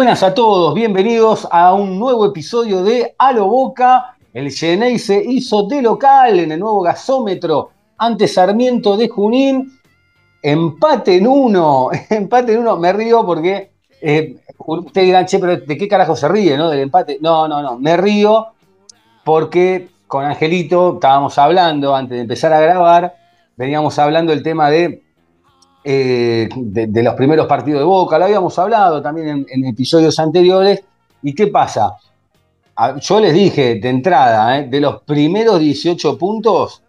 Buenas a todos, bienvenidos a un nuevo episodio de A lo Boca. El Genei se hizo de local en el nuevo gasómetro ante Sarmiento de Junín. Empate en uno, empate en uno. Me río porque eh, ustedes dirán, che, pero ¿de qué carajo se ríe, no? Del empate. No, no, no. Me río porque con Angelito estábamos hablando antes de empezar a grabar, veníamos hablando del tema de eh, de, de los primeros partidos de Boca, lo habíamos hablado también en, en episodios anteriores. ¿Y qué pasa? A- Yo les dije de entrada, ¿eh? de los primeros 18 puntos,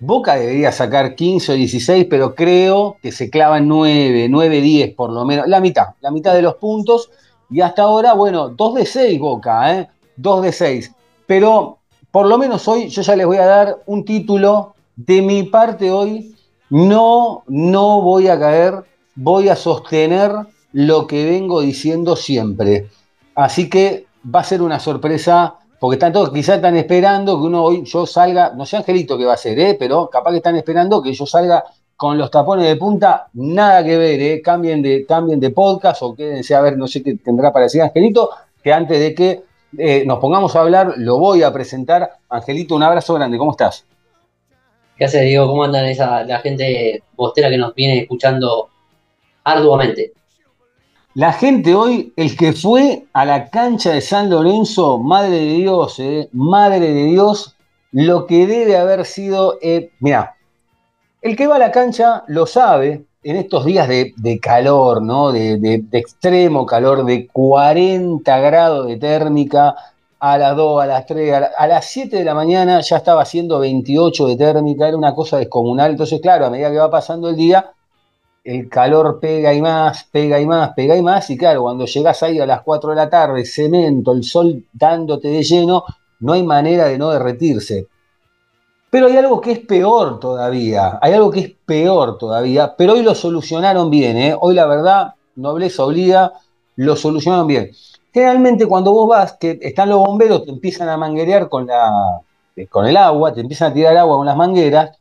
Boca debería sacar 15 o 16, pero creo que se clavan 9, 9, 10 por lo menos, la mitad, la mitad de los puntos. Y hasta ahora, bueno, 2 de 6 Boca, ¿eh? 2 de 6. Pero por lo menos hoy yo ya les voy a dar un título. De mi parte hoy, no, no voy a caer, voy a sostener lo que vengo diciendo siempre. Así que va a ser una sorpresa, porque están todos, quizás están esperando que uno hoy yo salga, no sé Angelito qué va a hacer, ¿eh? pero capaz que están esperando que yo salga con los tapones de punta, nada que ver, ¿eh? cambien, de, cambien de podcast o quédense a ver, no sé qué tendrá para decir Angelito, que antes de que eh, nos pongamos a hablar, lo voy a presentar. Angelito, un abrazo grande, ¿cómo estás? ¿Qué haces, Diego? ¿Cómo andan esa, la gente bostera que nos viene escuchando arduamente? La gente hoy, el que fue a la cancha de San Lorenzo, madre de Dios, eh, madre de Dios, lo que debe haber sido, eh, mira, el que va a la cancha lo sabe, en estos días de, calor, ¿no? De extremo calor, de 40 grados de térmica, a las 2, a las 3, a, la- a las 7 de la mañana ya estaba haciendo 28 de térmica, era una cosa descomunal, entonces claro, a medida que va pasando el día, el calor pega y más, pega y más, pega y más, y claro, cuando llegás ahí a las 4 de la tarde, cemento, el sol dándote de lleno, no hay manera de no derretirse. Pero hay algo que es peor todavía, hay algo que es peor todavía, pero hoy lo solucionaron bien, ¿eh? Hoy la verdad, nobleza obliga, lo solucionaron bien. Generalmente cuando vos vas, que están los bomberos, te empiezan a manguerear con, la, con el agua, te empiezan a tirar agua con las mangueras,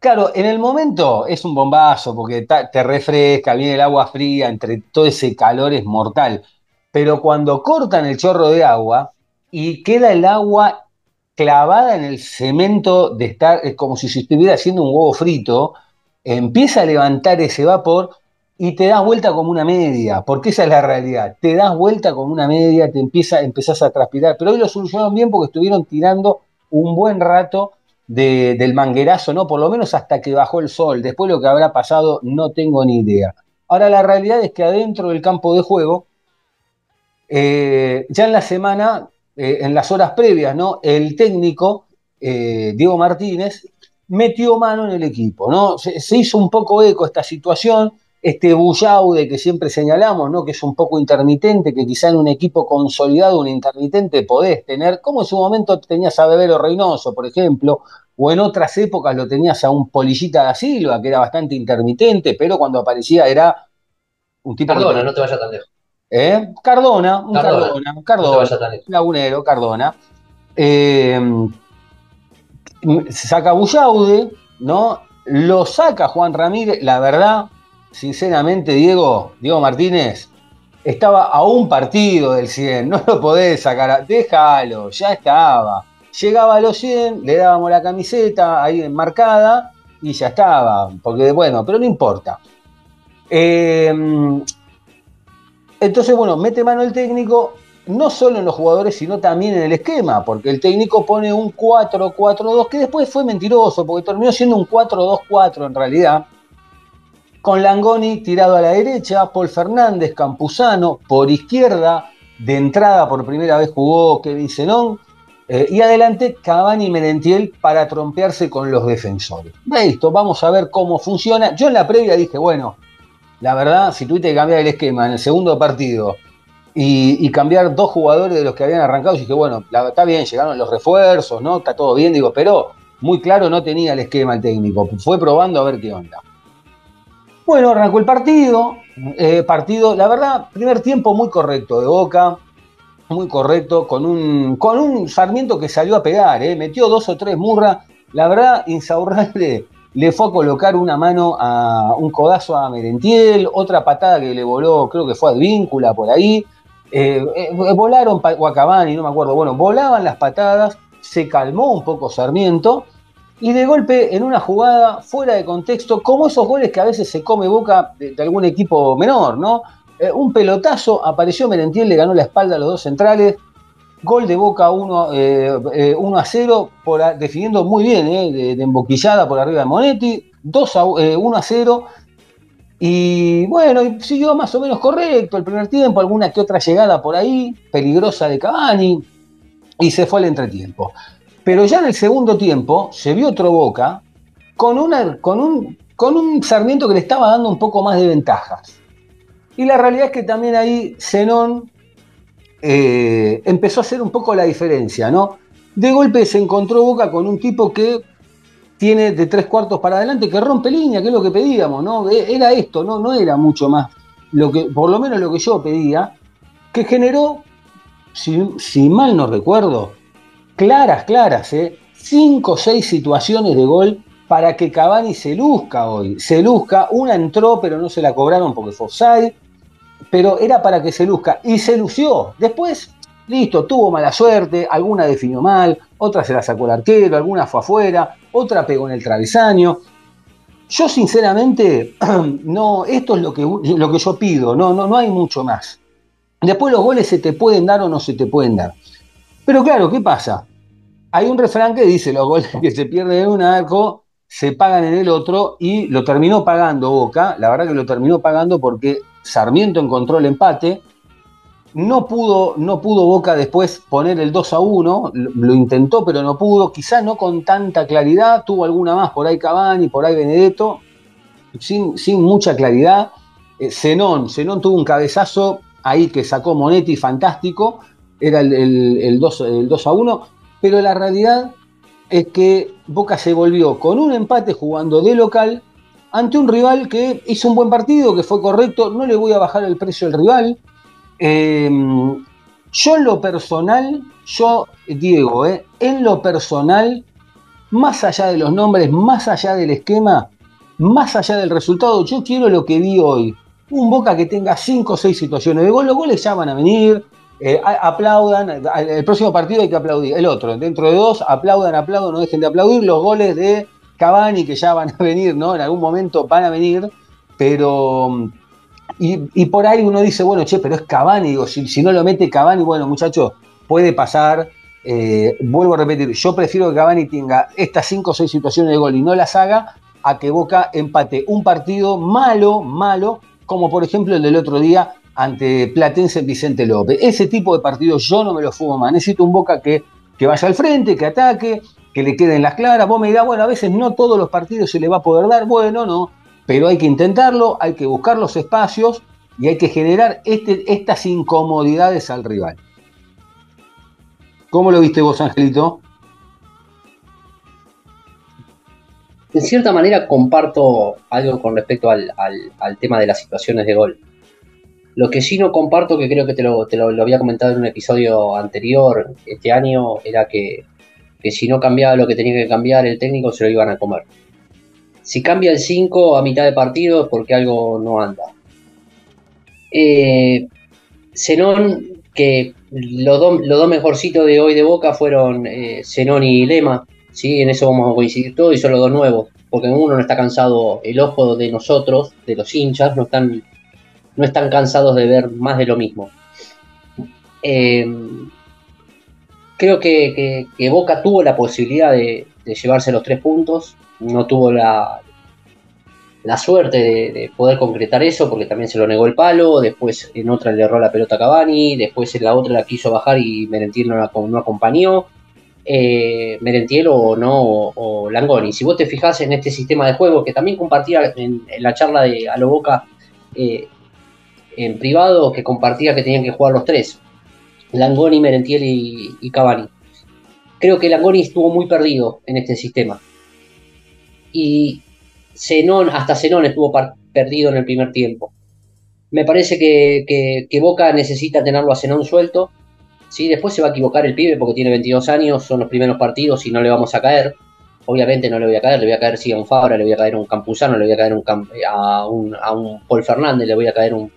Claro, en el momento es un bombazo porque te refresca, viene el agua fría, entre todo ese calor es mortal. Pero cuando cortan el chorro de agua y queda el agua clavada en el cemento de estar, es como si se estuviera haciendo un huevo frito, empieza a levantar ese vapor y te das vuelta como una media, porque esa es la realidad. Te das vuelta como una media, te empieza, empezás a transpirar. Pero hoy lo solucionaron bien porque estuvieron tirando un buen rato de- del manguerazo, ¿no? Por lo menos hasta que bajó el sol. Después lo que habrá pasado, no tengo ni idea. Ahora, la realidad es que adentro del campo de juego, eh, ya en la semana, eh, en las horas previas, ¿no? El técnico, eh, Diego Martínez, metió mano en el equipo, ¿no? Se hizo un poco eco esta situación, este bullaude que siempre señalamos, ¿no? Que es un poco intermitente, que quizá en un equipo consolidado, un intermitente podés tener, como en su momento tenías a Bebelo Reynoso, por ejemplo, o en otras épocas lo tenías a un Polillita da Silva, que era bastante intermitente, pero cuando aparecía era un tipo que- Cardona, no te vayas tan lejos. ¿Eh? Cardona, un Cardona. Cardona, lagunero, Cardona. Eh, saca Bullaude, ¿no? Lo saca Juan Ramírez, la verdad, sinceramente, Diego, Diego Martínez, estaba a un partido del 100, no lo podés sacar, déjalo, ya estaba. Llegaba a los 100, le dábamos la camiseta ahí enmarcada y ya estaba, porque bueno, pero no importa. Eh, entonces, bueno, mete mano el técnico, no solo en los jugadores, sino también en el esquema, porque el técnico pone un 4-4-2, que después fue mentiroso, porque terminó siendo un 4-2-4 en realidad, con Langoni tirado a la derecha, Paul Fernández, Campuzano, por izquierda, de entrada por primera vez jugó Kevin Zenón, Eh, y adelante Cavani y Merentiel para trompearse con los defensores. Listo, vamos a ver cómo funciona. Yo en la previa dije, bueno, la verdad, si tuviste que cambiar el esquema en el segundo partido y, cambiar dos jugadores de los que habían arrancado, dije, bueno, la- está bien, llegaron los refuerzos, ¿no? Está todo bien, digo, pero muy claro no tenía el esquema el técnico. Fue probando a ver qué onda. Bueno, arrancó el partido. eh, partido, la verdad, primer tiempo muy correcto de Boca, muy correcto, con un, con un Sarmiento que salió a pegar, eh, metió dos o tres murras. La verdad, Insaurralde le fue a colocar una mano a un codazo a Merentiel, otra patada que le voló, creo que fue a Advíncula por ahí. Eh, eh, volaron, Cavani, no me acuerdo, bueno, volaban las patadas, se calmó un poco Sarmiento y de golpe en una jugada fuera de contexto, como esos goles que a veces se come boca de, algún equipo menor, ¿no? Eh, un pelotazo, apareció Merentiel, le ganó la espalda a los dos centrales, gol de Boca 1 eh, eh, 1 a 0, por, a- definiendo muy bien, de, emboquillada por arriba de Monetti, 2 a, eh, 1 a 0. Y bueno, siguió más o menos correcto el primer tiempo, alguna que otra llegada por ahí, peligrosa de Cavani, y se fue al entretiempo. Pero ya en el segundo tiempo se vio otro Boca con, un, Sarmiento que le estaba dando un poco más de ventajas. Y la realidad es que también ahí Zenón eh, empezó a hacer un poco la diferencia, ¿no? De golpe se encontró Boca con un tipo que tiene de tres cuartos para adelante, que rompe línea, que es lo que pedíamos, ¿no? E- Era esto, no, era mucho más. Lo que, por lo menos lo que yo pedía, que generó, si mal no recuerdo, claras, claras, ¿eh? cinco o seis situaciones de gol para que Cavani se luzca hoy. Se luzca, una entró, pero no se la cobraron porque fue offside, pero era para que se luzca. Y se lució. Después, listo, tuvo mala suerte, alguna definió mal, otra se la sacó el arquero, alguna fue afuera, otra pegó en el travesaño. Yo sinceramente, no, esto es lo que, lo que yo pido, no, no, no hay mucho más. Después los goles se te pueden dar o no se te pueden dar. Pero claro, ¿qué pasa? Hay un refrán que dice los goles que se pierden en un arco se pagan en el otro y lo terminó pagando Boca, la verdad que lo terminó pagando porque Sarmiento encontró el empate, no pudo, no pudo Boca después poner el 2 a 1, lo, intentó pero no pudo, quizá no con tanta claridad, tuvo alguna más por ahí Cavani, por ahí Benedetto, sin, sin mucha claridad. Eh, Zenón, Zenón tuvo un cabezazo ahí que sacó Monetti, fantástico, era el, el, el 2, el 2 a 1, pero la realidad es que Boca se volvió con un empate jugando de local ante un rival que hizo un buen partido, que fue correcto, no le voy a bajar el precio al rival. Eh, yo en lo personal, yo, Diego, eh, en lo personal, más allá de los nombres, más allá del esquema, más allá del resultado, yo quiero lo que vi hoy. Un Boca que tenga 5 o 6 situaciones de gol, los goles ya van a venir, eh, aplaudan, el próximo partido hay que aplaudir, el otro, dentro de dos, aplaudan, aplaudan, no dejen de aplaudir los goles de Cavani que ya van a venir, ¿no? En algún momento van a venir, pero... Y, por ahí uno dice, bueno, che, pero es Cavani, digo, si, si no lo mete Cavani, bueno, muchachos, puede pasar, eh, vuelvo a repetir, yo prefiero que Cavani tenga estas 5 o 6 situaciones de gol y no las haga, a que Boca empate un partido malo, malo, como por ejemplo el del otro día ante Platense Vicente López. Ese tipo de partidos yo no me lo fumo más. Necesito un Boca que, que vaya al frente, que ataque, que le queden las claras. Vos me dirás, bueno, a veces no todos los partidos se le va a poder dar. Bueno, no. Pero hay que intentarlo, hay que buscar los espacios y hay que generar este, estas incomodidades al rival. ¿Cómo lo viste vos, Angelito? En cierta manera comparto algo con respecto al, al, al tema de las situaciones de gol. Lo que sí no comparto, que creo que te lo, te lo, había comentado en un episodio anterior este año, era que, que, si no cambiaba lo que tenía que cambiar el técnico, se lo iban a comer. Si cambia el 5 a mitad de partido es porque algo no anda. Eh, Zenón, que los dos lo do mejorcitos de hoy de Boca fueron eh, Zenón y Lema, ¿sí? en eso vamos a coincidir todos, y son los dos nuevos, porque uno no está cansado, el ojo de nosotros, de los hinchas, no están no están cansados de ver más de lo mismo. Eh, creo que, que, Boca tuvo la posibilidad de, llevarse los tres puntos, no tuvo la, la suerte de, de, poder concretar eso porque también se lo negó el palo, después en otra le erró la pelota a Cavani, después en la otra la quiso bajar y Merentiel no, la, no acompañó. eh, Merentiel o no, o, Langoni. Si vos te fijás en este sistema de juego, que también compartía en, en la charla de A lo Boca eh, en privado, que compartía que tenían que jugar los tres, Langoni, Merentiel y, y Cavani. Creo que Langoni estuvo muy perdido en este sistema. Y Zenón, hasta Zenón estuvo perdido en el primer tiempo. Me parece que, que- Boca necesita tenerlo a Zenón suelto. ¿sí? Después se va a equivocar el pibe porque tiene 22 años, son los primeros partidos y no le vamos a caer. Obviamente no le voy a caer, le voy a caer sí a un Fabra, le voy a caer a un Campuzano, le voy a caer un a, un, a un Paul Fernández, le voy a caer un,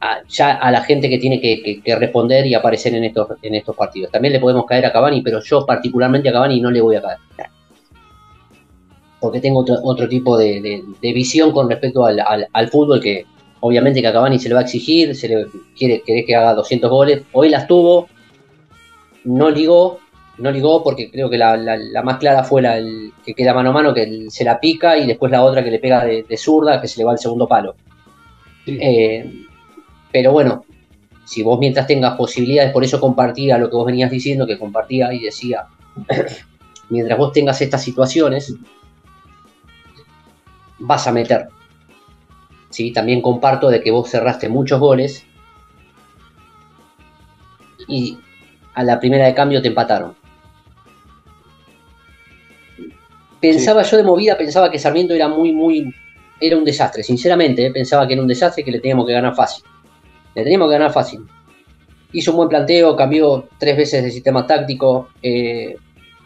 a, ya a la gente que tiene que, que- que responder y aparecer en estos, en estos partidos. También le podemos caer a Cavani, pero yo particularmente a Cavani no le voy a caer. Porque tengo otro, otro tipo de, de- de visión con respecto al, al- al fútbol que obviamente que a Cavani se le va a exigir, se le quiere, quiere que haga 200 goles. Hoy las tuvo, no ligó, no ligó porque creo que la, la- la más clara fue la el- que queda mano a mano, que se la pica y después la otra que le pega de, de zurda, que se le va al segundo palo. Sí. Eh, pero bueno, si vos mientras tengas posibilidades, por eso compartía lo que vos venías diciendo, que compartía y decía, mientras vos tengas estas situaciones, vas a meter. ¿Sí? También comparto de que vos cerraste muchos goles y a la primera de cambio te empataron. Pensaba yo de movida, pensaba que Sarmiento era muy, muy, era un desastre, sinceramente, ¿eh? pensaba que era un desastre que le teníamos que ganar fácil. Le teníamos que ganar fácil. Hizo un buen planteo, cambió tres veces de sistema táctico, eh,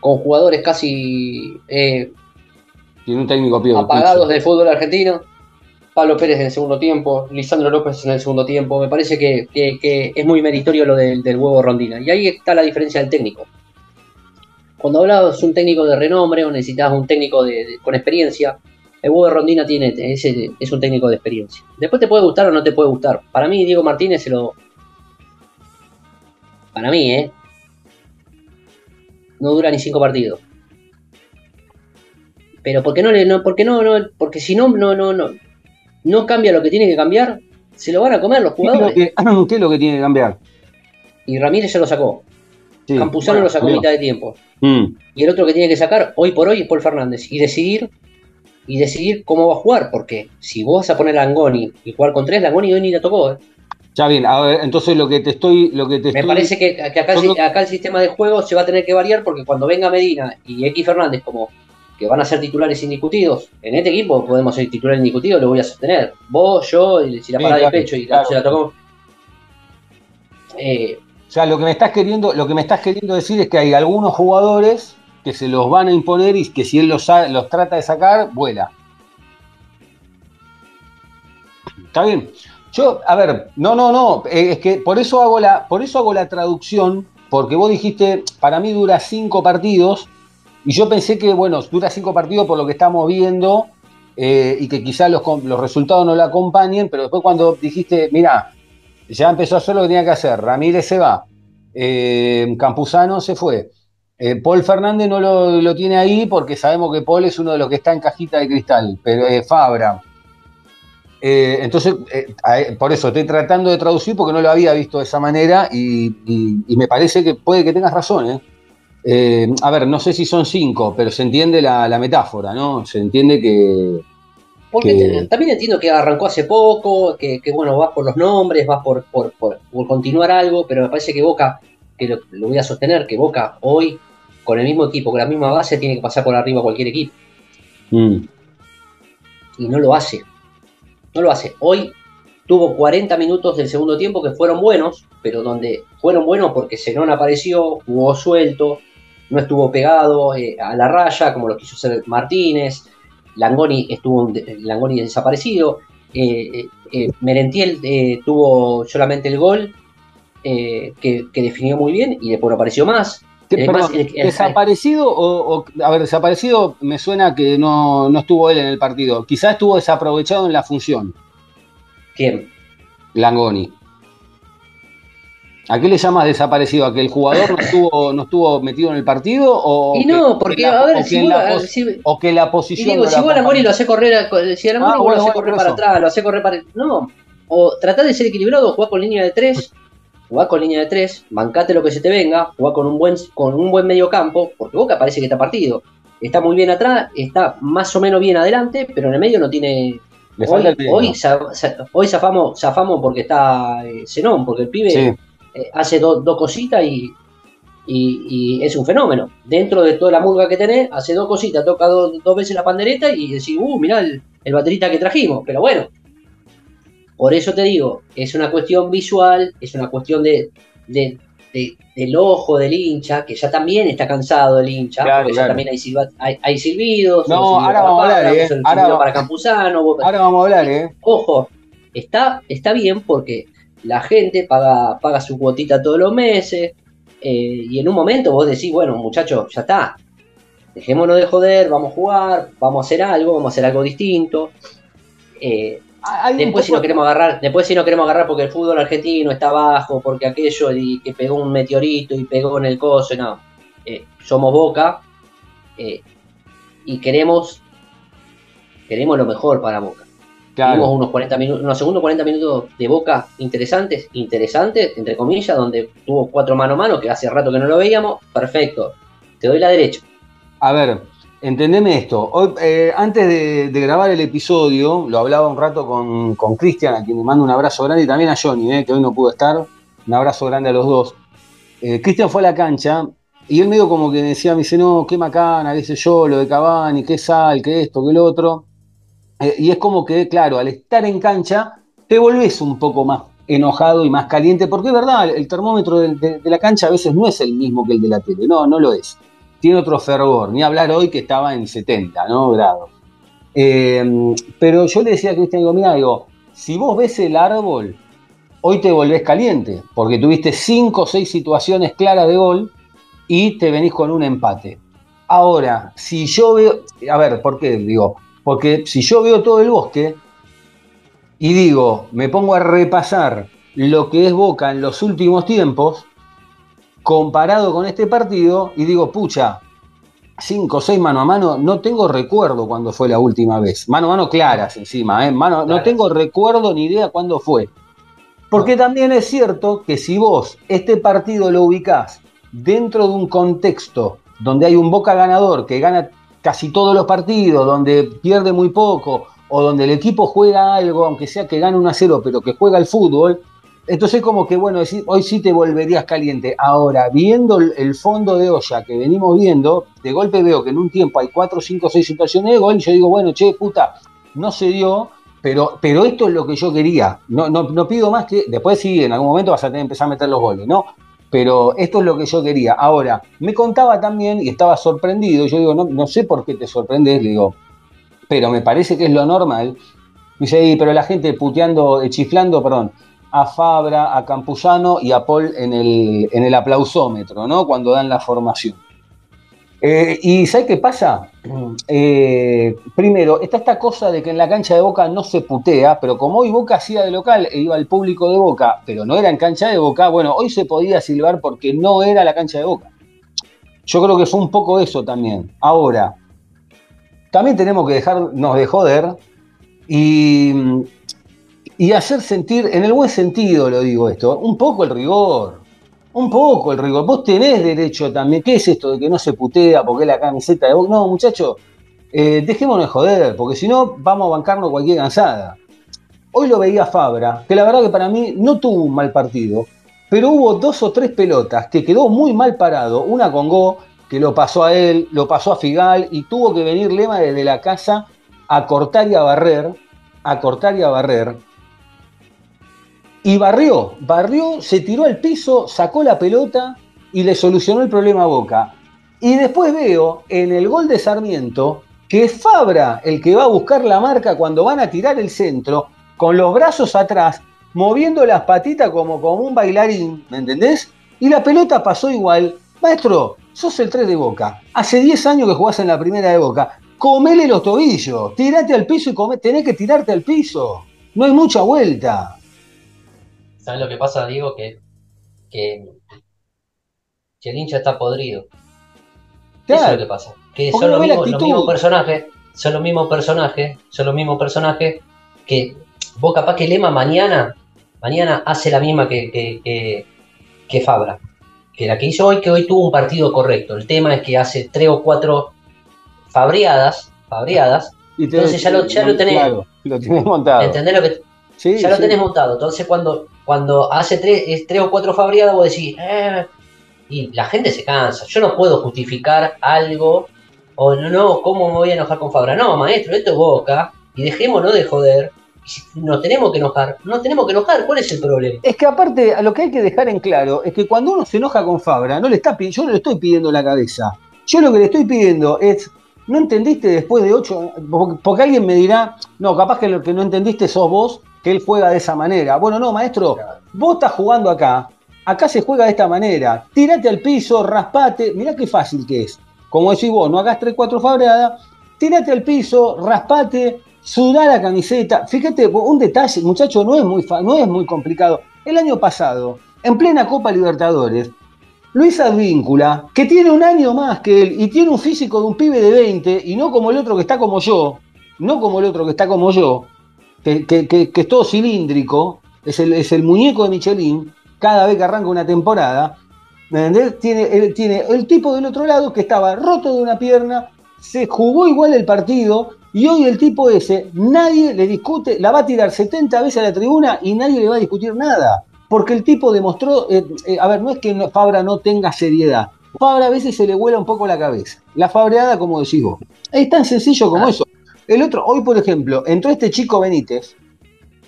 con jugadores casi eh, Tiene un técnico pío. apagados del fútbol argentino. Pablo Pérez en el segundo tiempo, Lisandro López en el segundo tiempo. Me parece que, que- que es muy meritorio lo del, del huevo Rondina. Y ahí está la diferencia del técnico. Cuando hablabas de un técnico de renombre o necesitabas un técnico de- de- con experiencia, el huevo Rondina tiene, es un técnico de experiencia. Después te puede gustar o no te puede gustar. Para mí, Diego Martínez se lo. Para mí, ¿eh? No dura ni cinco partidos. Pero porque no le, no, porque no, no, porque si no, no, no, no, no cambia lo que tiene que cambiar, se lo van a comer los ¿Qué es, lo jugadores. que, ¿Qué es lo que tiene que cambiar? Y Ramírez ya lo sacó. Sí. Campuzano Bueno, lo sacó a mitad de tiempo. Mm. Y el otro que tiene que sacar hoy por hoy es Paul Fernández. Y decidir, y decidir cómo va a jugar. Porque si vos vas a poner a Angoni y jugar con tres, Langoni hoy ni la tocó. ¿eh? Ya bien, a ver, entonces lo que te estoy, lo que te Me estoy- parece que, que acá, creo- acá el sistema de juego se va a tener que variar porque cuando venga Medina y X Fernández como que van a ser titulares indiscutidos, en este equipo podemos ser titulares indiscutidos, lo voy a sostener. Vos, yo, y si la Sí, parada claro, de pecho y la, claro. se la tocamos. Eh, O sea, lo que me estás queriendo, lo que me estás queriendo decir es que hay algunos jugadores que se los van a imponer y que si él los, los trata de sacar, vuela. Está bien. Yo, a ver, no, no, no, eh, es que por eso hago la, por eso hago la traducción, porque vos dijiste, para mí dura cinco partidos, y yo pensé que, bueno, dura cinco partidos por lo que estamos viendo, eh, y que quizás los, los resultados no la acompañen, pero después cuando dijiste, mira, ya empezó a hacer lo que tenía que hacer, Ramírez se va, eh, Campuzano se fue, eh, Paul Fernández no lo, lo tiene ahí porque sabemos que Paul es uno de los que está en cajita de cristal, pero eh, Fabra. Eh, entonces, eh, por eso estoy tratando de traducir porque no lo había visto de esa manera y, y- y me parece que puede que tengas razón. ¿eh? A ver, no sé si son cinco, pero se entiende la, la metáfora, ¿no? Se entiende que... porque Que- también entiendo que arrancó hace poco, que, que, bueno, vas por los nombres, vas por, por, por- por continuar algo, pero me parece que Boca, que lo, lo voy a sostener, que Boca hoy, con el mismo equipo, con la misma base, tiene que pasar por arriba cualquier equipo. mm, y no lo hace. No lo hace. Hoy tuvo 40 minutos del segundo tiempo que fueron buenos, pero donde fueron buenos porque Zenón apareció, jugó suelto, no estuvo pegado eh, a la raya como lo quiso hacer Martínez, Langoni estuvo un de- Langoni desaparecido, eh, eh, Merentiel tuvo solamente el gol que, que definió muy bien y después no apareció más. ¿Qué- Además, perdón, el- el- ¿Desaparecido o, o- A ver, desaparecido me suena que no, no estuvo él en el partido. Quizás estuvo desaprovechado en la función, ¿Quién? Langoni. ¿A qué le llamas desaparecido? ¿A que el jugador no estuvo, no estuvo metido en el partido? O Y no, que porque la- a ver, si vos, la pos- si- o que la Y posición. digo, no si vos a acompaña. lo hace correr, a- si a Ah, vos bueno, lo hace correr para atrás, lo hace correr para. No. O tratá de ser equilibrado, jugar con línea de tres jugá con línea de tres, bancate lo que se te venga, jugá con un buen, con un buen medio campo, porque Boca parece que está partido. Está muy bien atrás, está más o menos bien adelante, pero en el medio no tiene. Hoy, hoy, hoy zafamos, zafamos porque está eh, Zenón, porque el pibe Sí. eh, hace do- dos cositas y, y- y es un fenómeno. Dentro de toda la murga que tenés, hace dos cositas, toca do- dos veces la pandereta y decís, uh, mirá el, el baterista que trajimos. Pero bueno, por eso te digo, es una cuestión visual, es una cuestión de, de- de- del ojo del hincha, que ya también está cansado el hincha, Claro, porque claro. ya también hay, silba- hay, hay silbidos, No, silbido ahora para vamos a hablar, eh. Ahora va- para Campuzano, Ahora vamos a hablar, ¿eh? ojo, está, está bien porque la gente paga, paga su cuotita todos los meses eh, y en un momento vos decís, bueno, muchachos, ya está, dejémonos de joder, vamos a jugar, vamos a hacer algo, vamos a hacer algo distinto. Eh, después si no queremos agarrar, después si no queremos agarrar porque el fútbol argentino está bajo, porque aquello y que pegó un meteorito y pegó en el coso, no. Eh, somos Boca eh, y queremos queremos lo mejor para Boca. Claro. Tuvimos unos 40 minutos, unos segundos 40 minutos de boca interesantes, interesantes, entre comillas, donde tuvo cuatro mano a mano, que hace rato que no lo veíamos. Perfecto. Te doy la derecha. A ver, entendeme esto. Hoy, eh, antes de, grabar el episodio, lo hablaba un rato con Cristian, a quien le mando un abrazo grande, y también a Johnny, eh, que hoy no pudo estar. Un abrazo grande a los dos. Eh, Cristian fue a la cancha y él medio como que decía, me dice, no, qué macana, qué sé yo, lo de Cavani, qué sal, qué esto, qué lo otro. Y es como que, claro, al estar en cancha, te volvés un poco más enojado y más caliente, porque es verdad, el termómetro de- de la cancha a veces no es el mismo que el de la tele, no, no lo es. Tiene otro fervor, ni hablar hoy que estaba en 70 ¿no? grados. Eh, pero yo le decía a Cristian, digo, mira, digo, si vos ves el árbol, hoy te volvés caliente, porque tuviste cinco o seis situaciones claras de gol y te venís con un empate. Ahora, si yo veo, a ver, ¿por qué digo? Porque si yo veo todo el bosque y digo, me pongo a repasar lo que es Boca en los últimos tiempos, comparado con este partido, y digo, pucha, 5 o 6 mano a mano, no tengo recuerdo cuándo fue la última vez. Mano a mano claras encima, ¿eh? Mano, no tengo recuerdo ni idea cuándo fue. Porque también es cierto que si vos este partido lo ubicás dentro de un contexto donde hay un Boca ganador que gana casi todos los partidos, donde pierde muy poco, o donde el equipo juega algo, aunque sea que gane 1 a 0, pero que juega el fútbol, entonces como que bueno, decir, hoy sí te volverías caliente. Ahora, viendo el, fondo de olla que venimos viendo, de golpe veo que en un tiempo hay 4, 5, 6 situaciones de gol, y yo digo, bueno, che, puta, no se dio, pero, pero esto es lo que yo quería. No, no, no pido más que. Después sí, en algún momento vas a tener que empezar a meter los goles, ¿no? Pero esto es lo que yo quería. Ahora, me contaba también y estaba sorprendido. Yo digo, no, no sé por qué te sorprendes, digo, pero me parece que es lo normal. Dice, "Y, pero la gente puteando, eh, chiflando, perdón, a Fabra, a Campuzano y a Paul en el, en el aplausómetro, ¿no? Cuando dan la formación. Eh, y ¿sabes qué pasa? Eh, primero, está esta cosa de que en la cancha de Boca no se putea, pero como hoy Boca hacía de local e iba al público de Boca, pero no era en cancha de Boca, bueno, hoy se podía silbar porque no era la cancha de Boca. Yo creo que fue un poco eso también. Ahora, también tenemos que dejarnos de joder y, y hacer sentir, en el buen sentido lo digo esto, un poco el rigor. Un poco el rigor. Vos tenés derecho también. ¿Qué es esto de que no se putea porque es la camiseta de Boca? No, muchachos, eh, dejémonos de joder, porque si no vamos a bancarnos cualquier cansada. Hoy lo veía Fabra, que la verdad que para mí no tuvo un mal partido, pero hubo dos o tres pelotas que quedó muy mal parado. Una con Go, que lo pasó a él, lo pasó a Figal y tuvo que venir Lema desde la casa a cortar y a barrer, a cortar y a barrer. Y barrió, barrió, se tiró al piso, sacó la pelota y le solucionó el problema a Boca. Y después veo en el gol de Sarmiento que es Fabra el que va a buscar la marca cuando van a tirar el centro, con los brazos atrás, moviendo las patitas como, un bailarín, ¿me entendés? Y la pelota pasó igual. Maestro, sos el 3 de Boca. Hace 10 años que jugás en la primera de Boca. Comele los tobillos, tirate al piso y come, tenés que tirarte al piso. No hay mucha vuelta. ¿Sabes lo que pasa, Diego? Que, que, que el hincha está podrido. Eso es Claro. lo que pasa. Que son los mismos, los actitud. mismos personajes, son los mismos personajes, son los mismos personajes que vos capaz que Lema mañana, mañana hace la misma que, que, que- que Fabra. Que la que hizo hoy, que hoy tuvo un partido correcto. El tema es que hace tres o cuatro fabriadas, fabriadas, Y te- Entonces ya lo- ya lo tenés. Claro, lo tenés montado. ¿entendés lo que Sí, ya lo tenés montado. Entonces cuando, cuando hace tres, es tres o cuatro fabriadas, vos decís, "Eh", y la gente se cansa. Yo no puedo justificar algo, o no, no, ¿cómo me voy a enojar con Fabra? No, maestro, esto es boca, y dejémonos de joder. Si Nos tenemos que enojar, no tenemos que enojar, ¿cuál es el problema? Es que aparte, lo que hay que dejar en claro es que cuando uno se enoja con Fabra, no le está, yo no le estoy pidiendo la cabeza. Yo lo que le estoy pidiendo es, ¿no entendiste después de ocho? Porque alguien me dirá, no, capaz que lo que no entendiste sos vos, que él juega de esa manera. Bueno, no, maestro, vos estás jugando acá, acá se juega de esta manera. Tírate al piso, raspate, mirá qué fácil que es. Como decís vos, no hagas 3-4 fabreadas, tírate al piso, raspate, sudá la camiseta. Fíjate, un detalle, muchacho, no es muy, no es muy complicado. El año pasado, en plena Copa Libertadores, Luis Advíncula, que tiene un año más que él y tiene un físico de un pibe de 20 y no como el otro que está como yo, no como el otro que está como yo, que, que- que- que es todo cilíndrico, es el, es el muñeco de Michelin, cada vez que arranca una temporada, ¿me entendés? Tiene, él- tiene el tipo del otro lado que estaba roto de una pierna, se jugó igual el partido y hoy el tipo ese, nadie le discute, la va a tirar 70 veces a la tribuna y nadie le va a discutir nada. Porque el tipo demostró, eh, eh, a ver, no es que no- Fabra no tenga seriedad. Fabra a veces se le vuela un poco la cabeza. La fabreada, como decís vos. Es tan sencillo como Ah. eso. El otro, hoy por ejemplo, entró este chico Benítez,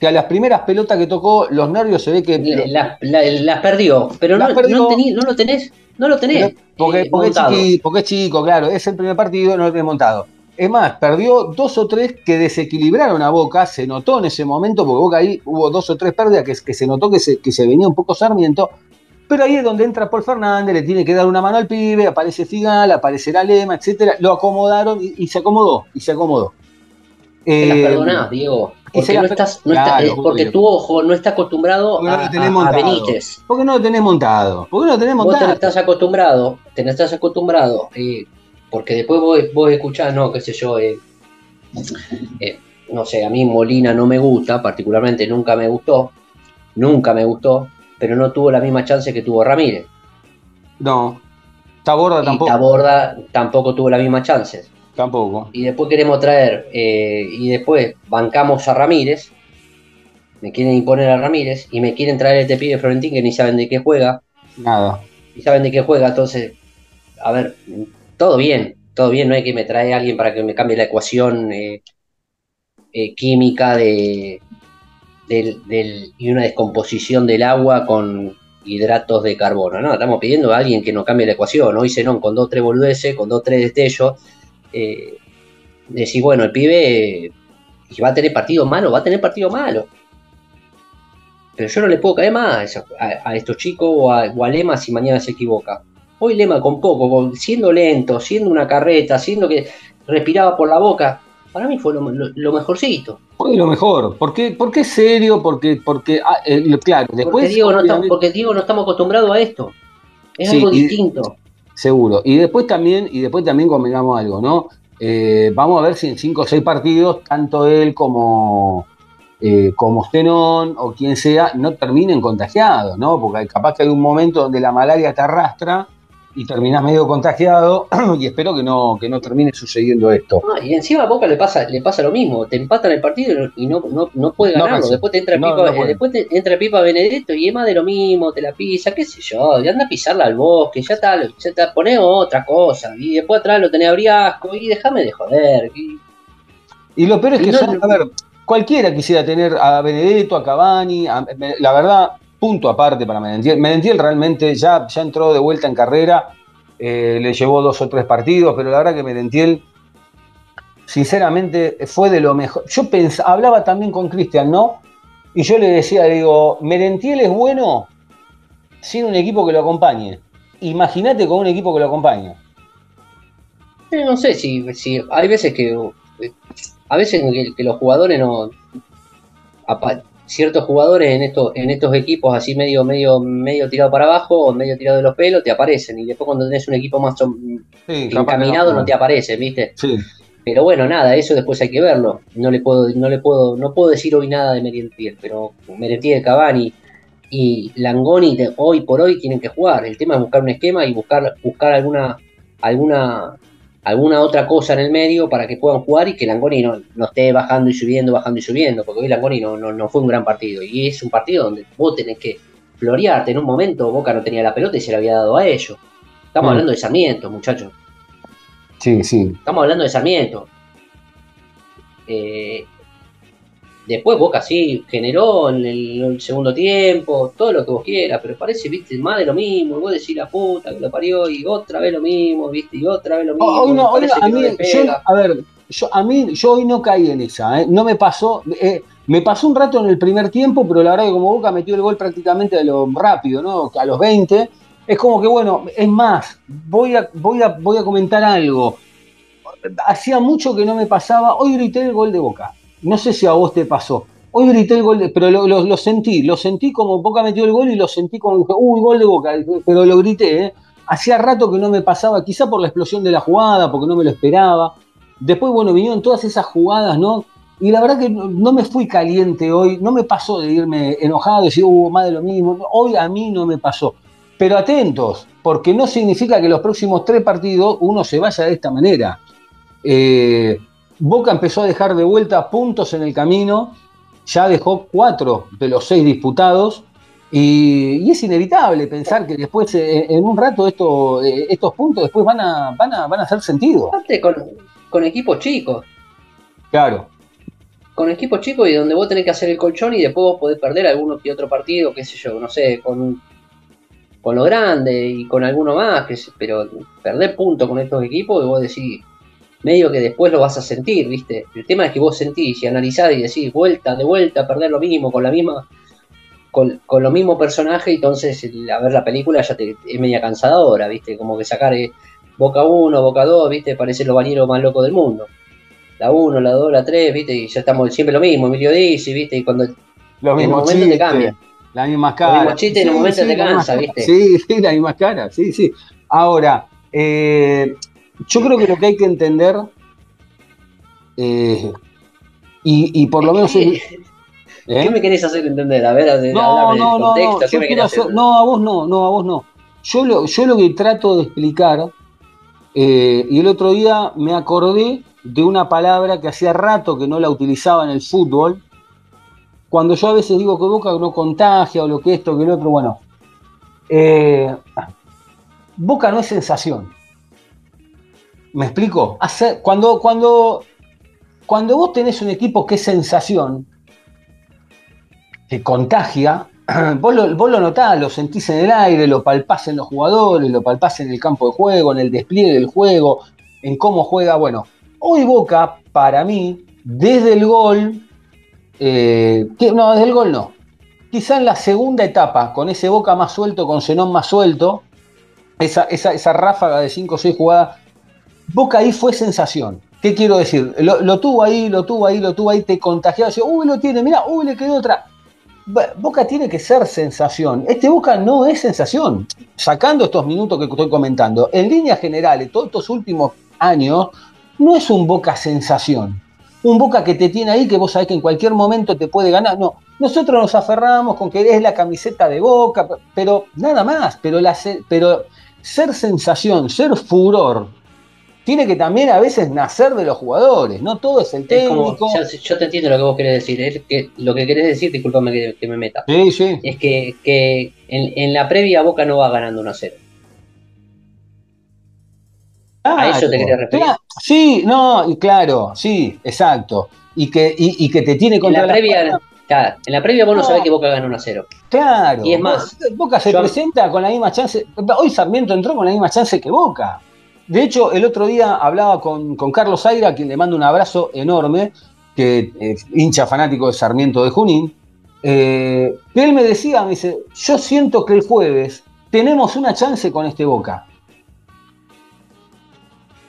que a las primeras pelotas que tocó, los nervios se ve que. Las la, las perdió, pero Las no, perdió. no, lo tenés, no lo tenés. Porque, eh, porque, es porque chico, claro, es el primer partido, no lo tiene montado. Es más, perdió dos o tres que desequilibraron a Boca, se notó en ese momento, porque Boca ahí hubo dos o tres pérdidas que, que se notó que se, que se venía un poco Sarmiento, pero ahí es donde entra Paul Fernández, le tiene que dar una mano al pibe, aparece Figal, aparecerá Lema, etcétera, lo acomodaron y, y se acomodó, y se acomodó. Te las Eh, perdonás, Diego. y se Porque, las no per- estás, no está- Claro, eh, porque tu ojo no está acostumbrado no a, a- a montado. Benítez. ¿Por qué no lo tenés montado? ¿Por qué no lo tenés Vos te montado? estás acostumbrado, te estás acostumbrado, eh, porque después vos, vos escuchás, no, qué sé yo, eh, eh, no sé, a mí Molina no me gusta, particularmente nunca me gustó, nunca me gustó, pero no tuvo la misma chance que tuvo Ramírez. No. Taborda tampoco. Taborda tampoco tuvo la misma chance. Tampoco. y después queremos traer, eh, y después bancamos a Ramírez, me quieren imponer a Ramírez, y me quieren traer este pibe Florentín que ni saben de qué juega, Nada. ni saben de qué juega, entonces, a ver, todo bien, todo bien, no hay que me trae alguien para que me cambie la ecuación eh, eh, química de, del- del- y una descomposición del agua con hidratos de carbono, no, estamos pidiendo a alguien que nos cambie la ecuación, hoy Zenón con dos, tres boludeces, con dos, tres destellos, eh, decir, bueno, el pibe eh, va a tener partido malo, va a tener partido malo. Pero yo no le puedo caer más a, a- a estos chicos o a, o a Lema si mañana se equivoca. Hoy Lema con poco, con- siendo lento, siendo una carreta, siendo que respiraba por la boca, para mí fue lo, lo- lo mejorcito. Fue lo mejor. ¿Por qué, por qué serio? Porque, porque ah, eh, claro, después. porque, Diego no estamos, porque Diego no estamos acostumbrados a esto. Es Sí, algo distinto. Seguro. Y después también, y después también convengamos algo, ¿no? Eh, vamos a ver si en cinco o seis partidos, tanto él como, eh, como Zenón o quien sea, no terminen contagiados, ¿no? Porque capaz que hay un momento donde la malaria te arrastra y terminás medio contagiado, y espero que no, que no termine sucediendo esto. Ah, y encima a Boca le pasa, le pasa lo mismo, te empatan el partido y no, no, no puede ganarlo. después te entra No, Pipa, eh, después te entra Pipa Benedetto y es más de lo mismo, te la pisa, qué sé yo, y anda a pisarla al bosque, ya está, ya está, poné otra cosa, y después atrás lo tenés a Briasco, y déjame de joder. y- Y lo peor es que son, a ver, cualquiera quisiera tener a Benedetto, a Cavani, a- la verdad, punto aparte para Medentiel. Medentiel realmente ya, ya entró de vuelta en carrera, eh, le llevó dos o tres partidos, pero la verdad que Medentiel, sinceramente, fue de lo mejor. Yo pens- hablaba también con Cristian, ¿no? Y yo le decía, digo, Merentiel es bueno sin un equipo que lo acompañe. Imagínate con un equipo que lo acompañe. no sé si, si hay veces que, eh, a veces que, los jugadores no, ciertos jugadores en estos, en estos equipos así medio, medio, medio tirado para abajo o medio tirado de los pelos te aparecen y después cuando tenés un equipo más Sí, encaminado no te aparece, ¿viste? Sí. Pero bueno, nada, eso después hay que verlo. No le puedo, no le puedo, no puedo decir hoy nada de Merentiel, pero Merentiel, Cavani, y Langoni de- hoy por hoy tienen que jugar. El tema es buscar un esquema y buscar, buscar alguna, alguna, alguna otra cosa en el medio para que puedan jugar y que Langoni no, no esté bajando y subiendo, bajando y subiendo, porque hoy Langoni no, no, no fue un gran partido. Y es un partido donde vos tenés que florearte. En un momento Boca no tenía la pelota y se la había dado a ellos. Estamos Mm. hablando de Sarmiento, muchachos. Sí, sí. Estamos hablando de Sarmiento. Eh, después Boca sí generó en el, el segundo tiempo, todo lo que vos quieras, pero parece, viste, más de lo mismo. Y vos decís la puta que lo parió y otra vez lo mismo, viste, y otra vez lo mismo. No, y hoy a no yo, a ver, yo, a mí, yo hoy no caí en esa, ¿eh? no me pasó, eh, me pasó un rato en el primer tiempo, pero la verdad que como Boca metió el gol prácticamente a lo rápido, ¿no? A los 20, es como que bueno, es más, voy a, voy a, voy a comentar algo. Hacía mucho que no me pasaba, hoy grité el gol de Boca, no sé si a vos te pasó. Hoy grité el gol, de- pero lo, sentí, lo sentí como Boca metió el gol y lo sentí como uy, gol de Boca, pero lo grité, ¿eh? Hacía rato que no me pasaba, quizá por la explosión de la jugada, porque no me lo esperaba. Después, bueno, vinieron todas esas jugadas, ¿no? Y la verdad que no, me fui caliente hoy, no me pasó de irme enojado, decir, uh, más de lo mismo. Hoy a mí no me pasó. Pero atentos, porque no significa que los próximos tres partidos uno se vaya de esta manera. Eh, Boca empezó a dejar de vuelta puntos en el camino, ya dejó cuatro de los seis disputados. Y, y es inevitable pensar que después, eh, en un rato, esto, eh, estos puntos después van a, van a, van a hacer sentido. Aparte con, con equipos chicos, Claro. con equipos chicos y donde vos tenés que hacer el colchón y después vos podés perder alguno que otro partido, qué sé yo, no sé, con, con lo grande y con alguno más, que, pero perder puntos con estos equipos y vos decís, medio que después lo vas a sentir, ¿viste? El tema es que vos sentís y analizás y decís, vuelta, de vuelta, perder lo mismo, con la misma, con, con lo mismo personaje, entonces el- a ver la película ya te, es media cansadora, ¿viste? Como que sacar eh, Boca 1, Boca 2, ¿viste? Parece los bañeros más locos del mundo. La 1, la 2, la 3, ¿viste? Y ya estamos siempre lo mismo, Emilio Dizzi, ¿viste? Y cuando Los En mismos momento te cambia. las mismas Los caras. mismos chistes en un momento te las mismas cansa. ¿viste? Sí, sí, las mismas caras, sí, sí. Ahora, eh, yo creo que lo que hay que entender, eh, y, y por lo menos... es- ¿eh? ¿Qué me querés hacer entender? A ver, a ver, No, no, del contexto, no, ¿qué me querés hacer? hacer- no, a vos no, no, a vos no. Yo lo, yo lo que trato de explicar, eh, y el otro día me acordé de una palabra que hacía rato que no la utilizaba en el fútbol, cuando yo a veces digo que Boca no contagia o lo que esto, que el otro, bueno, eh, Boca no es sensación. ¿Me explico? Cuando, cuando, cuando vos tenés un equipo que es sensación, que contagia, vos lo, vos lo notás, lo sentís en el aire, lo palpás en los jugadores, lo palpás en el campo de juego, en el despliegue del juego, en cómo juega. Bueno, hoy Boca, para mí, desde el gol, eh, no, desde el gol no. Quizá en la segunda etapa, con ese Boca más suelto, con Zenón más suelto, esa, esa, esa ráfaga de 5 o 6 jugadas, Boca ahí fue sensación. ¿Qué quiero decir? Lo, tuvo ahí, lo tuvo ahí, lo tuvo ahí, te contagiaba, decía, uy, lo tiene, mira, uy, le quedó otra. Boca tiene que ser sensación. Este Boca no es sensación. Sacando estos minutos que estoy comentando, en líneas generales, todos estos últimos años, no es un Boca sensación. Un Boca que te tiene ahí, que vos sabés que en cualquier momento te puede ganar. No, nosotros nos aferramos con que es la camiseta de Boca, pero nada más. Pero, la, pero ser sensación, ser furor, tiene que también a veces nacer de los jugadores. No todo es el Es como, técnico. yo te entiendo lo que vos querés decir. Es que lo que querés decir, discúlpame que, que me meta, Sí, sí. es que, que en, en la previa Boca no va ganando 1 a 0. ¿A eso te quería referir? Claro, sí, no, y claro, sí, exacto. Y que, y, y que te tiene En contra la la previa, claro, en la previa vos no, No. sabés que Boca gana 1 a 0. Claro. Y es más, Boca se yo- presenta con la misma chance. Hoy Sarmiento entró con la misma chance que Boca. De hecho, el otro día hablaba con, con Carlos Aira, a quien le mando un abrazo enorme, que es hincha fanático de Sarmiento de Junín. eh, que él me decía, me dice, yo siento que el jueves tenemos una chance con este Boca.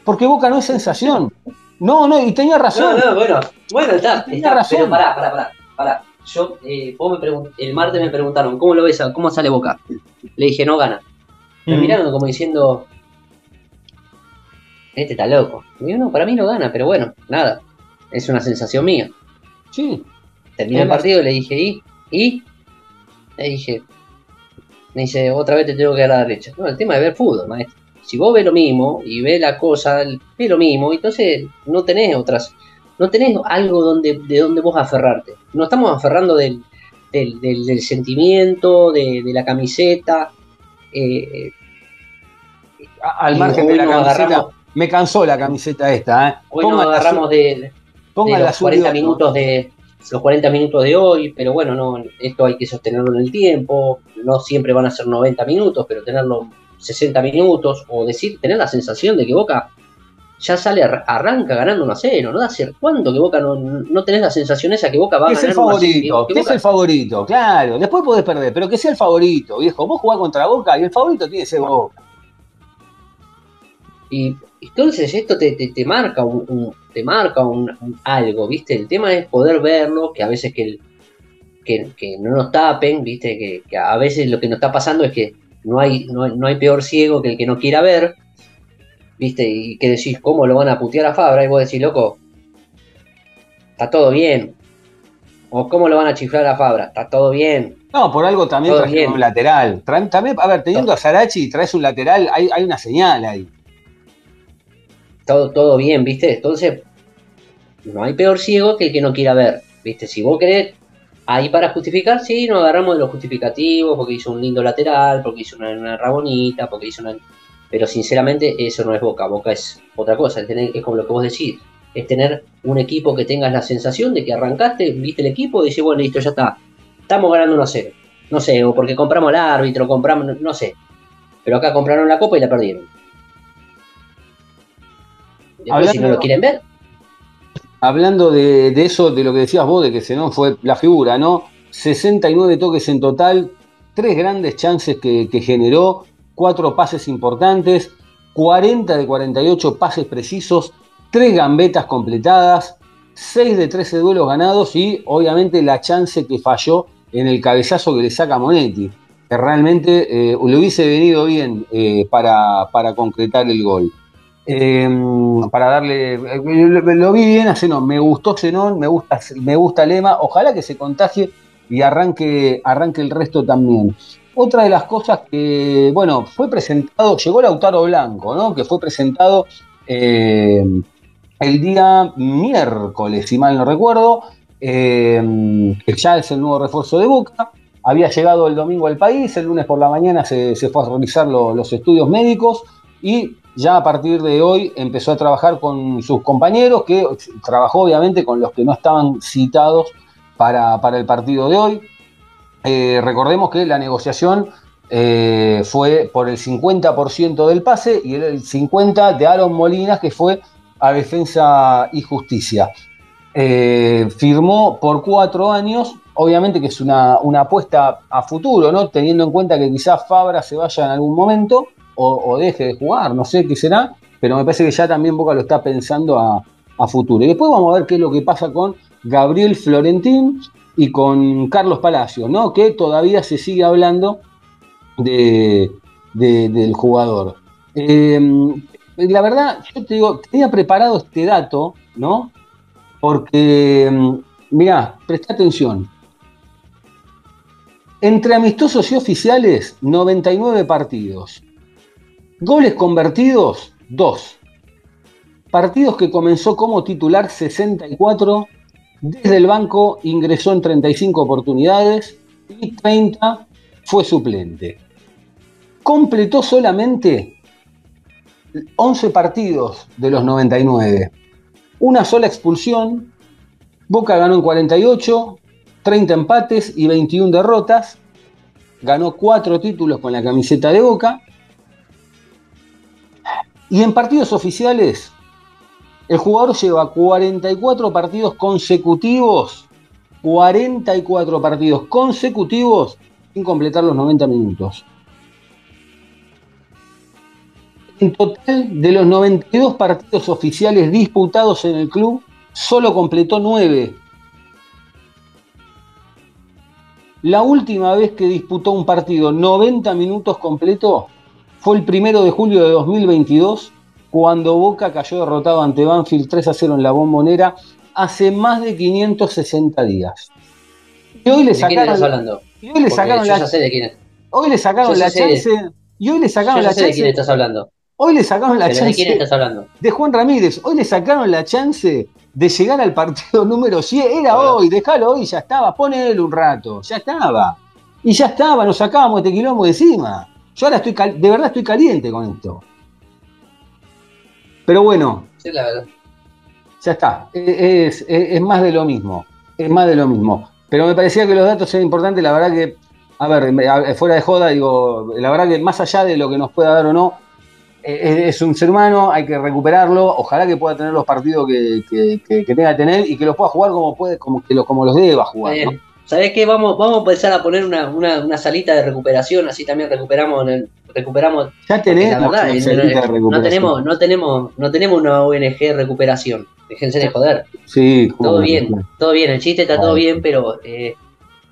Porque Boca no es sensación. No, no, y tenía razón. No, no, bueno, bueno, está, razón. pero pará, pará, pará, pará. Yo, eh, vos me el martes me preguntaron, ¿cómo lo ves? a- ¿Cómo sale Boca? Le dije, no gana. Me Mm. miraron como diciendo, este está loco. Y yo, no, para mí no gana, pero bueno, nada, es una sensación mía. Sí, Terminé el partido y le dije, ¿y? ¿Y? Le dije, me dice, otra vez te tengo que dar a la derecha. No, el tema de ver fútbol, maestro. Si vos ves lo mismo y ves la cosa, ves lo mismo, entonces no tenés otras, no tenés algo donde, de donde vos aferrarte. No estamos aferrando del, del, del- del sentimiento, de, de la camiseta. eh, Al margen de la camiseta. agarramos- Me cansó la camiseta esta, ¿eh? hoy Pongan la agarramos de, pongan los azul y 40 otro. minutos de los 40 minutos de hoy, pero bueno, no, esto hay que sostenerlo en el tiempo, no siempre van a ser 90 minutos, pero tenerlo 60 minutos, o decir, tener la sensación de que Boca ya sale, ar- arranca ganando 1 a 0, ¿no? Hace cuánto que Boca no, no tenés la sensación esa que Boca va a Que es el ganar 1 a 0, favorito, que que es Boca- el favorito, claro. Después podés perder, pero que sea el favorito, viejo. Vos jugás contra Boca y el favorito tiene que ser Boca. Y entonces esto te, te- te marca un, un- te marca un, un algo, ¿viste? El tema es poder verlo, que a veces que, el- que, que no nos tapen, ¿viste? Que, que a veces lo que nos está pasando es que no hay, no, no hay peor ciego que el que no quiera ver, ¿viste? Y que decís, ¿cómo lo van a putear a Fabra? Y vos decís, loco, está todo bien. O ¿cómo lo van a chiflar a Fabra? Está todo bien. No, por algo también trajeron un lateral. Traen- también, a ver, teniendo a Sarachi, traes un lateral, hay, hay una señal ahí. Todo, todo bien, ¿viste? Entonces, no hay peor ciego que el que no quiera ver, ¿viste? Si vos querés, ahí para justificar, sí, nos agarramos de los justificativos, porque hizo un lindo lateral, porque hizo una, una rabonita, porque hizo una... Pero sinceramente eso no es Boca, Boca es otra cosa, es, tener, es como lo que vos decís, es tener un equipo que tengas la sensación de que arrancaste, viste el equipo y decís, bueno, listo, ya está, estamos ganando 1 a 0. No sé, o porque compramos al árbitro, compramos, no sé. Pero acá compraron la copa y la perdieron. Después, si no Hablando- lo quieren ver, Hablando de, eso, de lo que decías vos, de que Zenón fue la figura, ¿no? 69 toques en total, tres grandes chances que, que generó, cuatro pases importantes, 40 de 48 pases precisos, tres gambetas completadas, 6 de 13 duelos ganados y obviamente la chance que falló en el cabezazo que le saca Monetti, que realmente eh, le hubiese venido bien eh, para, para concretar el gol. Eh, para darle. eh, Lo, vi bien a Zenón, me gustó Zenón, me gusta, me gusta Lema, ojalá que se contagie y arranque, arranque el resto también. Otra de las cosas que, bueno, fue presentado, llegó Lautaro Blanco, ¿no? Que fue presentado eh, el día miércoles, si mal no recuerdo, eh, que ya es el nuevo refuerzo de Boca. Había llegado el domingo al país, el lunes por la mañana se, fue a realizar lo- los estudios médicos y ya a partir de hoy empezó a trabajar con sus compañeros, que trabajó obviamente con los que no estaban citados para, para el partido de hoy. Eh, recordemos que la negociación eh, fue por el 50% del pase y el 50% de Aaron Molinas, que fue a Defensa y Justicia. Eh, firmó por cuatro años, obviamente que es una, una apuesta a futuro, ¿no? teniendo en cuenta que quizás Fabra se vaya en algún momento o, deje de jugar, no sé qué será, pero me parece que ya también Boca lo está pensando a, futuro. Y después vamos a ver qué es lo que pasa con Gabriel Florentín y con Carlos Palacios, ¿no? que todavía se sigue hablando de, de- del jugador. Eh, la verdad, yo te digo, tenía preparado este dato, ¿no? Porque, mm, mirá, presta atención. Entre amistosos y oficiales, 99 partidos. Goles convertidos, 2. Partidos que comenzó como titular, 64. Desde el banco ingresó en 35 oportunidades y 30 fue suplente. Completó solamente 11 partidos de los 99. Una sola expulsión. Boca ganó en 48, 30 empates y 21 derrotas. Ganó 4 títulos con la camiseta de Boca. Y en partidos oficiales, el jugador lleva 44 partidos consecutivos. 44 partidos consecutivos sin completar los 90 minutos. En total, de los 92 partidos oficiales disputados en el club, solo completó 9. La última vez que disputó un partido 90 minutos completo fue el primero de julio de 2022, cuando Boca cayó derrotado ante Banfield 3 a 0 en la bombonera hace más de 560 días. Y hoy le ¿De quién sacaron. hablando? Y hoy le sacaron la, sé de quién es. hoy le sacaron la chance. Y hoy le sacaron la sé de quién chance. estás hablando. Hoy le sacaron la Pero ¿de quién chance estás hablando? de Juan Ramírez. Hoy le sacaron la chance de llegar al partido número 100. Era hoy, déjalo hoy, ya estaba. Ponele un rato, ya estaba. Y ya estaba, nos sacábamos este quilombo de encima. Yo ahora estoy, cal- de verdad estoy caliente con esto. Pero bueno, Sí, la verdad. ya está. Es, es- es más de lo mismo. Es más de lo mismo. Pero me parecía que los datos eran importantes. La verdad que, a ver, fuera de joda, digo, la verdad que más allá de lo que nos pueda dar o no, eh, es, es un ser humano, hay que recuperarlo. Ojalá que pueda tener los partidos que, que- que- que tenga que tener y que los pueda jugar como puede, como, que lo- como los deba jugar. ¿no? ¿Sabés qué? Vamos, vamos a empezar a poner una, una, una salita de recuperación, así también recuperamos en el, recuperamos Ya tenemos verdad, una eh, salita de no, recuperación. tenemos, no tenemos, no tenemos una ONG recuperación. Déjense de joder. Sí, cómo Todo no. bien, todo bien, el chiste está todo bien, pero eh,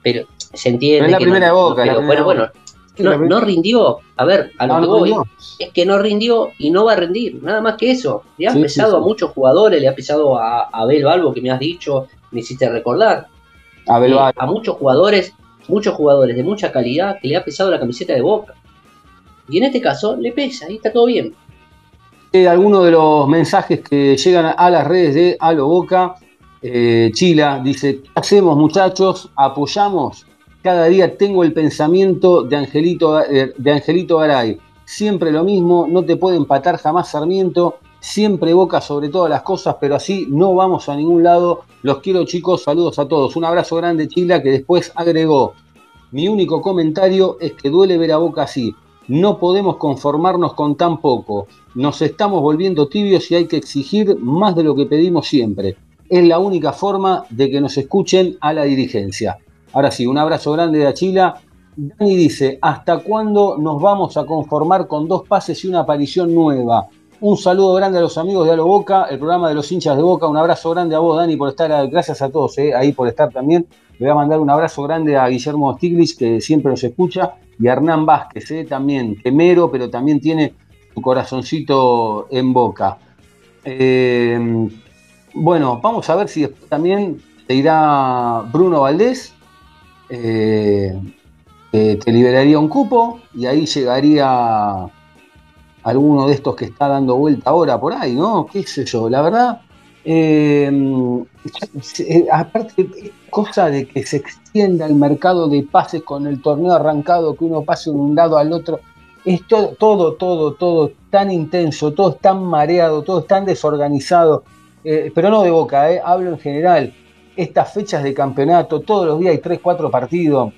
pero se entiende. Pero es la que primera no, Boca, no, la pero primera bueno, Boca. bueno, no, no rindió. A ver, a lo No, que no voy es que no rindió y no va a rendir, nada más que eso. Le ha Sí, sí, pesado sí. a muchos jugadores, le ha pesado a, a Abel Balbo, que me has dicho, me hiciste recordar. Abel Eh, a muchos jugadores, muchos jugadores de mucha calidad que le ha pesado la camiseta de Boca. Y en este caso le pesa y está todo bien. Eh, algunos de los mensajes que llegan a las redes de Alo Boca. Eh, Chila dice: ¿Qué hacemos, muchachos? ¿Apoyamos? Cada día tengo el pensamiento de Angelito, eh, de Angelito Garay. Siempre lo mismo, no te puede empatar jamás Sarmiento. Siempre Boca sobre todas las cosas, pero así no vamos a ningún lado. Los quiero, chicos. Saludos a todos. Un abrazo grande, Chila, que después agregó: Mi único comentario es que duele ver a Boca así. No podemos conformarnos con tan poco. Nos estamos volviendo tibios y hay que exigir más de lo que pedimos siempre. Es la única forma de que nos escuchen a la dirigencia. Ahora sí, un abrazo grande de Achila. Dani dice, ¿hasta cuándo nos vamos a conformar con dos pases y una aparición nueva? Un saludo grande a los amigos de Alo Boca, el programa de los hinchas de Boca. Un abrazo grande a vos, Dani, por estar. Gracias a todos eh, ahí por estar también. Le voy a mandar un abrazo grande a Guillermo Stiglitz, que siempre nos escucha, y a Hernán Vázquez, eh, también temero, pero también tiene su corazoncito en boca. Eh, bueno, vamos a ver si después también te irá Bruno Valdés, eh, te liberaría un cupo y ahí llegaría alguno de estos que está dando vuelta ahora por ahí, ¿no? ¿Qué sé yo? La verdad, eh, eh, aparte, cosa de que se extienda el mercado de pases con el torneo arrancado, que uno pase de un lado al otro, es todo, todo, todo, todo tan intenso, todo es tan mareado, todo es tan desorganizado, eh, pero no de boca, hablo en general. Estas fechas de campeonato, todos los días hay 3, 4 partidos,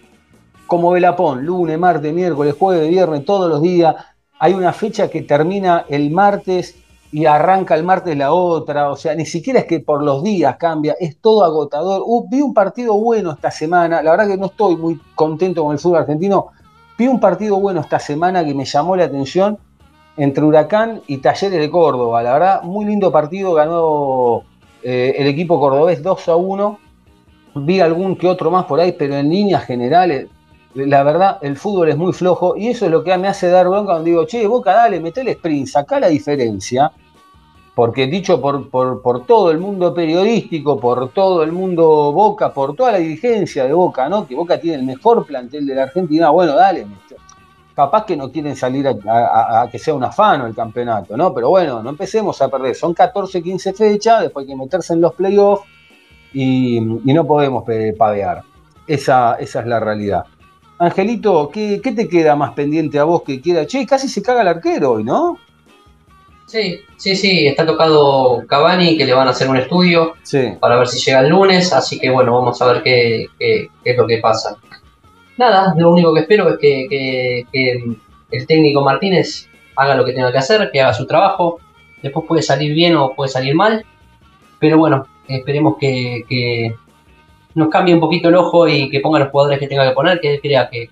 como Belapón, lunes, martes, miércoles, jueves, viernes, todos los días. Hay una fecha que termina el martes y arranca el martes la otra, o sea, ni siquiera es que por los días cambia, es todo agotador. Uh, vi un partido bueno esta semana, la verdad que no estoy muy contento con el fútbol argentino, vi un partido bueno esta semana que me llamó la atención entre Huracán y Talleres de Córdoba, la verdad, muy lindo partido, ganó eh, el equipo cordobés 2 a 1, vi algún que otro más por ahí, pero en líneas generales, la verdad, el fútbol es muy flojo y eso es lo que me hace dar bronca cuando digo, che, Boca, dale, metele sprint, sacá la diferencia porque dicho por, por, por, todo el mundo periodístico, por todo el mundo Boca, por toda la dirigencia de Boca, ¿no? Que Boca tiene el mejor plantel de la Argentina, bueno, dale, capaz que no quieren salir a, que sea un afano el campeonato, ¿no? Pero bueno, no empecemos a perder, son 14, 15 fechas, después hay que meterse en los playoffs y, no podemos pavear. Esa, esa es la realidad. Angelito, ¿qué, ¿qué, te queda más pendiente a vos que quiera? Che, casi se caga el arquero hoy, ¿no? Sí, sí, sí, está tocado Cavani, que le van a hacer un estudio sí. para ver si llega el lunes, así que bueno, vamos a ver qué, qué, qué es lo que pasa. Nada, lo único que espero es que, que, que, el técnico Martínez haga lo que tenga que hacer, que haga su trabajo, después puede salir bien o puede salir mal, pero bueno, esperemos que, que nos cambie un poquito el ojo y que ponga los jugadores que tenga que poner, que crea que,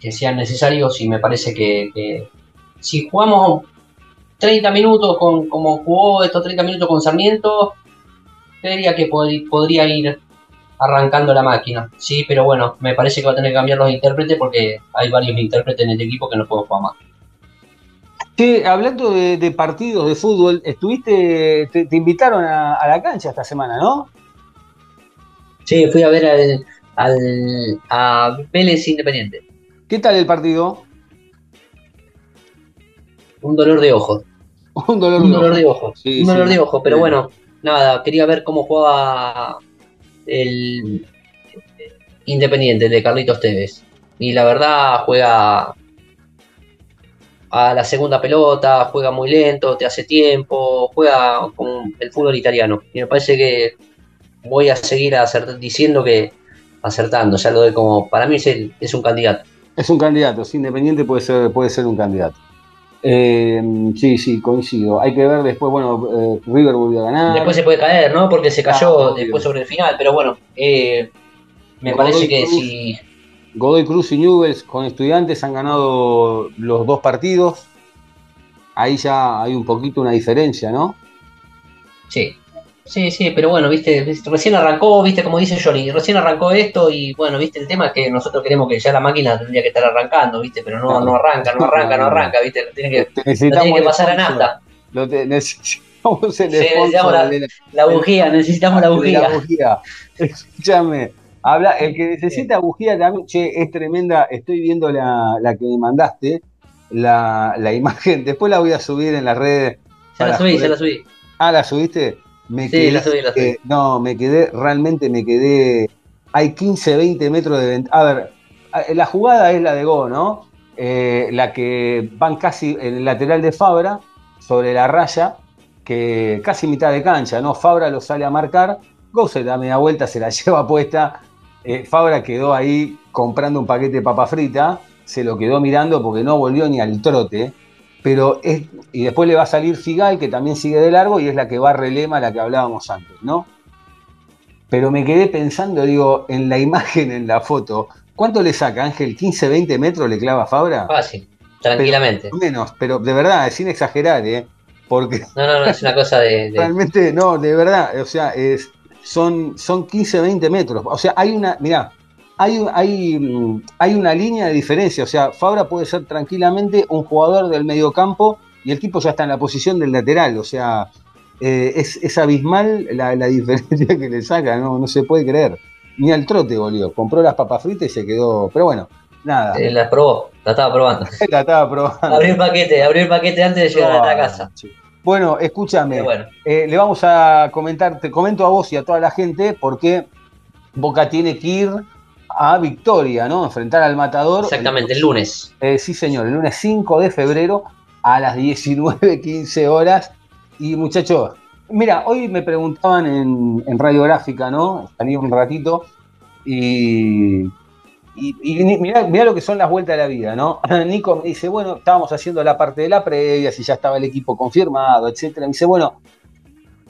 que sean necesarios y me parece que, si jugamos 30 minutos con como jugó estos 30 minutos con Sarmiento, creería que pod podría ir arrancando la máquina. Sí, pero bueno, me parece que va a tener que cambiar los intérpretes porque hay varios intérpretes en este equipo que no pueden jugar más. Sí, hablando de, partidos de fútbol, estuviste, te, invitaron a, la cancha esta semana, ¿no? Sí, fui a ver, el, al, a Vélez Independiente. ¿Qué tal el partido? Un dolor de ojos. Un dolor, Un de dolor de ojos. Sí, un sí. dolor de ojos, pero bueno, nada, quería ver cómo jugaba el Independiente de Carlitos Tevez. Y la verdad juega a la segunda pelota, juega muy lento, te hace tiempo, juega como el fútbol italiano. Y me parece que voy a seguir acert- diciendo que acertando, ya lo doy como, para mí es, el- es un candidato. Es un candidato, sí, Independiente puede ser, puede ser un candidato. Eh, sí, sí, coincido. Hay que ver después, bueno, eh, River volvió a ganar. Después se puede caer, ¿no? Porque se cayó Ah, después sobre el final, pero bueno, eh, me Godoy parece que Cruz. si Godoy Cruz y Newells con estudiantes han ganado los dos partidos. Ahí ya hay un poquito una diferencia, ¿no? Sí, sí, sí, pero bueno, viste, recién arrancó, viste, como dice Johnny, recién arrancó esto y bueno, viste, el tema es que nosotros queremos que ya la máquina tendría que estar arrancando, viste, pero no, no arranca, no arranca, no arranca, viste, lo tiene que, Necesitamos tiene que pasar a nafta, Lo te- necesitamos el Sí, necesitamos la- de la- la bujía, necesitamos la bujía. bujía. Escúchame. Habla, el que necesita bujía también, che, es tremenda. Estoy viendo la, la que me mandaste, la, la imagen. Después la voy a subir en las redes. Ya la subí, ya la subí. Ah, ¿la subiste? Me Sí, la subí, la subí. eh, no, me quedé, realmente me quedé. Hay 15, 20 metros de ventaja. A ver, la jugada es la de Go, ¿no? Eh, la que van casi en el lateral de Fabra, sobre la raya, que casi mitad de cancha, ¿no? Fabra lo sale a marcar, Go se da media vuelta, se la lleva puesta. Eh, Fabra quedó ahí comprando un paquete de papa frita, se lo quedó mirando porque no volvió ni al trote. Pero es, y después le va a salir Figal, que también sigue de largo, y es la que va relema, la que hablábamos antes, ¿no? Pero me quedé pensando, digo, en la imagen, en la foto, ¿cuánto le saca Ángel? ¿15, 20 metros le clava Fabra? Fácil, tranquilamente. Menos, pero de verdad, sin exagerar, ¿eh? Porque No, no, no, es una cosa de, de- realmente, no, de verdad, o sea, es, son, son 15, 20 metros. O sea, hay una, mirá, hay, hay, mm, hay una línea de diferencia. O sea, Fabra puede ser tranquilamente un jugador del mediocampo y el tipo ya está en la posición del lateral. O sea, eh, es, es abismal la, la diferencia que le saca, no, no se puede creer. Ni al trote volvió. Compró las papas fritas y se quedó. Pero bueno, nada. eh, la probó, la estaba probando. La estaba probando. Abrió el paquete, abrió el paquete antes de llegar a la casa. Bueno, escúchame. Bueno, Eh, le vamos a comentar, te comento a vos y a toda la gente, porque Boca tiene que ir a Victoria, ¿no? Enfrentar al Matador. exactamente, el lunes. Eh, sí, señor, el lunes 5 de febrero a las 19.15 horas. Y muchachos, mira, hoy me preguntaban en, en radiográfica, ¿no? Salí un ratito y, y, y mirá lo que son las vueltas de la vida, ¿no? Nico me dice, bueno, estábamos haciendo la parte de la previa, si ya estaba el equipo confirmado, etcétera. Me dice, bueno,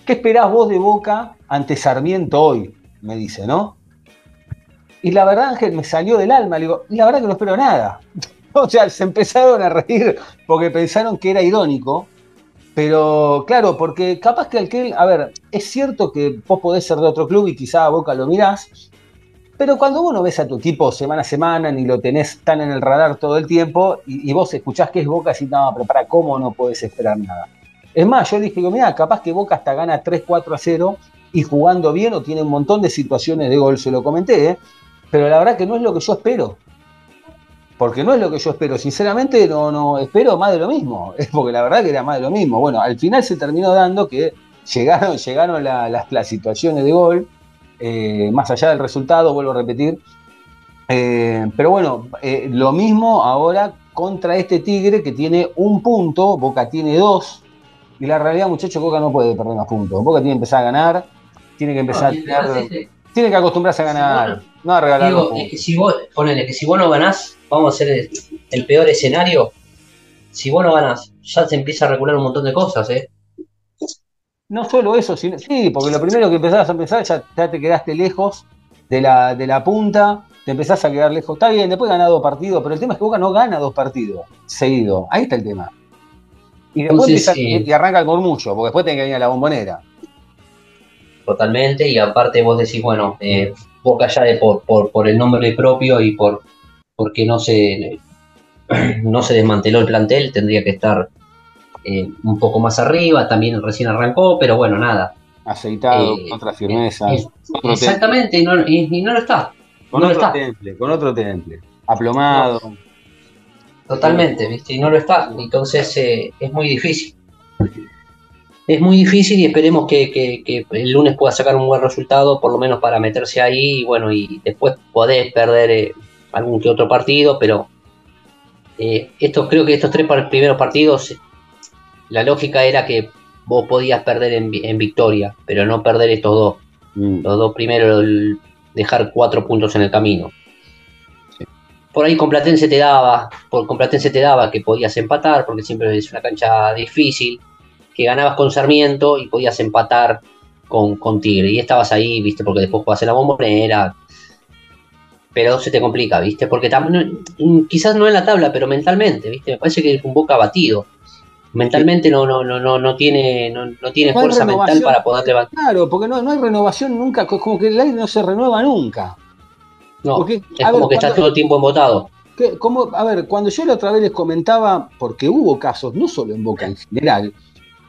¿qué esperás vos de Boca ante Sarmiento hoy? Me dice, ¿no? Y la verdad, Ángel, me salió del alma. Le digo, y la verdad que no espero nada. O sea, se empezaron a reír porque pensaron que era irónico. Pero claro, porque capaz que aquel, a ver, es cierto que vos podés ser de otro club y quizá a Boca lo mirás, pero cuando vos no ves a tu equipo semana a semana ni lo tenés tan en el radar todo el tiempo y, y vos escuchás que es Boca, así no, pero para cómo no podés esperar nada. Es más, yo dije, mira, capaz que Boca hasta gana 3-4 a 0 y jugando bien o tiene un montón de situaciones de gol, se lo comenté, ¿eh? Pero la verdad que no es lo que yo espero. Porque no es lo que yo espero. Sinceramente, no, no espero más de lo mismo. Es porque la verdad que era más de lo mismo. Bueno, al final se terminó dando que llegaron, llegaron la- las, las situaciones de gol. eh, más allá del resultado, vuelvo a repetir. Eh, pero bueno, eh, lo mismo ahora contra este Tigre que tiene un punto, Boca tiene dos. Y la realidad, muchachos, Boca no puede perder más puntos. Boca tiene que empezar a ganar, tiene que empezar No, a tiene que acostumbrarse a ganar, bueno, no a regalar Digo, es que si vos, ponele, que si vos no ganás, vamos a hacer el, el peor escenario. Si vos no ganás, ya se empieza a regular un montón de cosas, ¿eh? No solo eso, sino, sí, porque lo primero que empezás a pensar ya, ya te quedaste lejos de la, de la punta, te empezás a quedar lejos. Está bien, después ganás dos partidos, pero el tema es que Boca no gana dos partidos seguidos. Ahí está el tema. Y después Entonces, empieza- eh, y arranca el murmullo, porque después tiene que venir a la bombonera. Totalmente. Y aparte vos decís, bueno, eh, Boca ya de por, por, por el nombre propio y por porque no se no se desmanteló el plantel, tendría que estar eh, un poco más arriba, también recién arrancó, pero bueno, nada. Aceitado, Eh, otra firmeza. Exactamente, y no, y- y no lo está. Con no otro está. temple, con otro temple. Aplomado. Totalmente, ¿viste? Y no lo está. Entonces eh, es muy difícil. Es muy difícil y esperemos que, que- que el lunes pueda sacar un buen resultado, por lo menos para meterse ahí. Y bueno, y después podés perder eh, algún que otro partido, pero eh, esto, creo que estos tres par- primeros partidos, la lógica era que vos podías perder en, vi- en victoria, pero no perder estos dos. Mm. Los dos primeros, el- dejar cuatro puntos en el camino. Por ahí con Platense te daba, por con Platense te daba que podías empatar, porque siempre es una cancha difícil, que ganabas con Sarmiento y podías empatar con, con Tigre. Y estabas ahí, viste, porque después jugás en la bombonera. Pero se te complica, viste, porque no- quizás no en la tabla, pero mentalmente, viste, me parece que es un boca abatido. Mentalmente no, no, no, no, no tiene, no, no tiene No fuerza mental para poder levantar. Claro, porque no, no hay renovación nunca, co- como que el aire no se renueva nunca. No, Porque, es como ver, que está cuando- todo el tiempo embotado. que- como, a ver, cuando yo la otra vez les comentaba, porque hubo casos, no solo en Boca en general,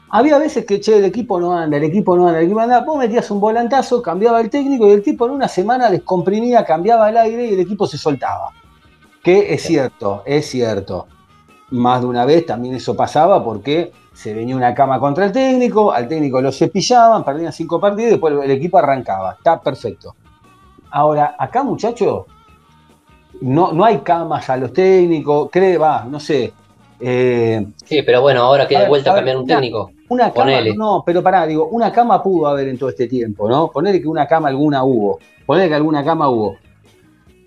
había veces que, che, el equipo no anda, el equipo no anda, el equipo anda, vos metías un volantazo, cambiaba el técnico y el tipo en una semana descomprimía, cambiaba el aire y el equipo se soltaba. Que es cierto, es cierto. Más de una vez también eso pasaba porque se venía una cama contra el técnico, al técnico lo cepillaban, perdían cinco partidos y después el equipo arrancaba. Está perfecto. Ahora, acá, muchachos, no, no hay camas a los técnicos, cree, va, no sé. eh, Sí, pero bueno, ahora que de vuelta a cambiar un técnico. Una cama, Ponele. no, pero pará, digo, una cama pudo haber en todo este tiempo, ¿no? Ponele que una cama alguna hubo, ponele que alguna cama hubo.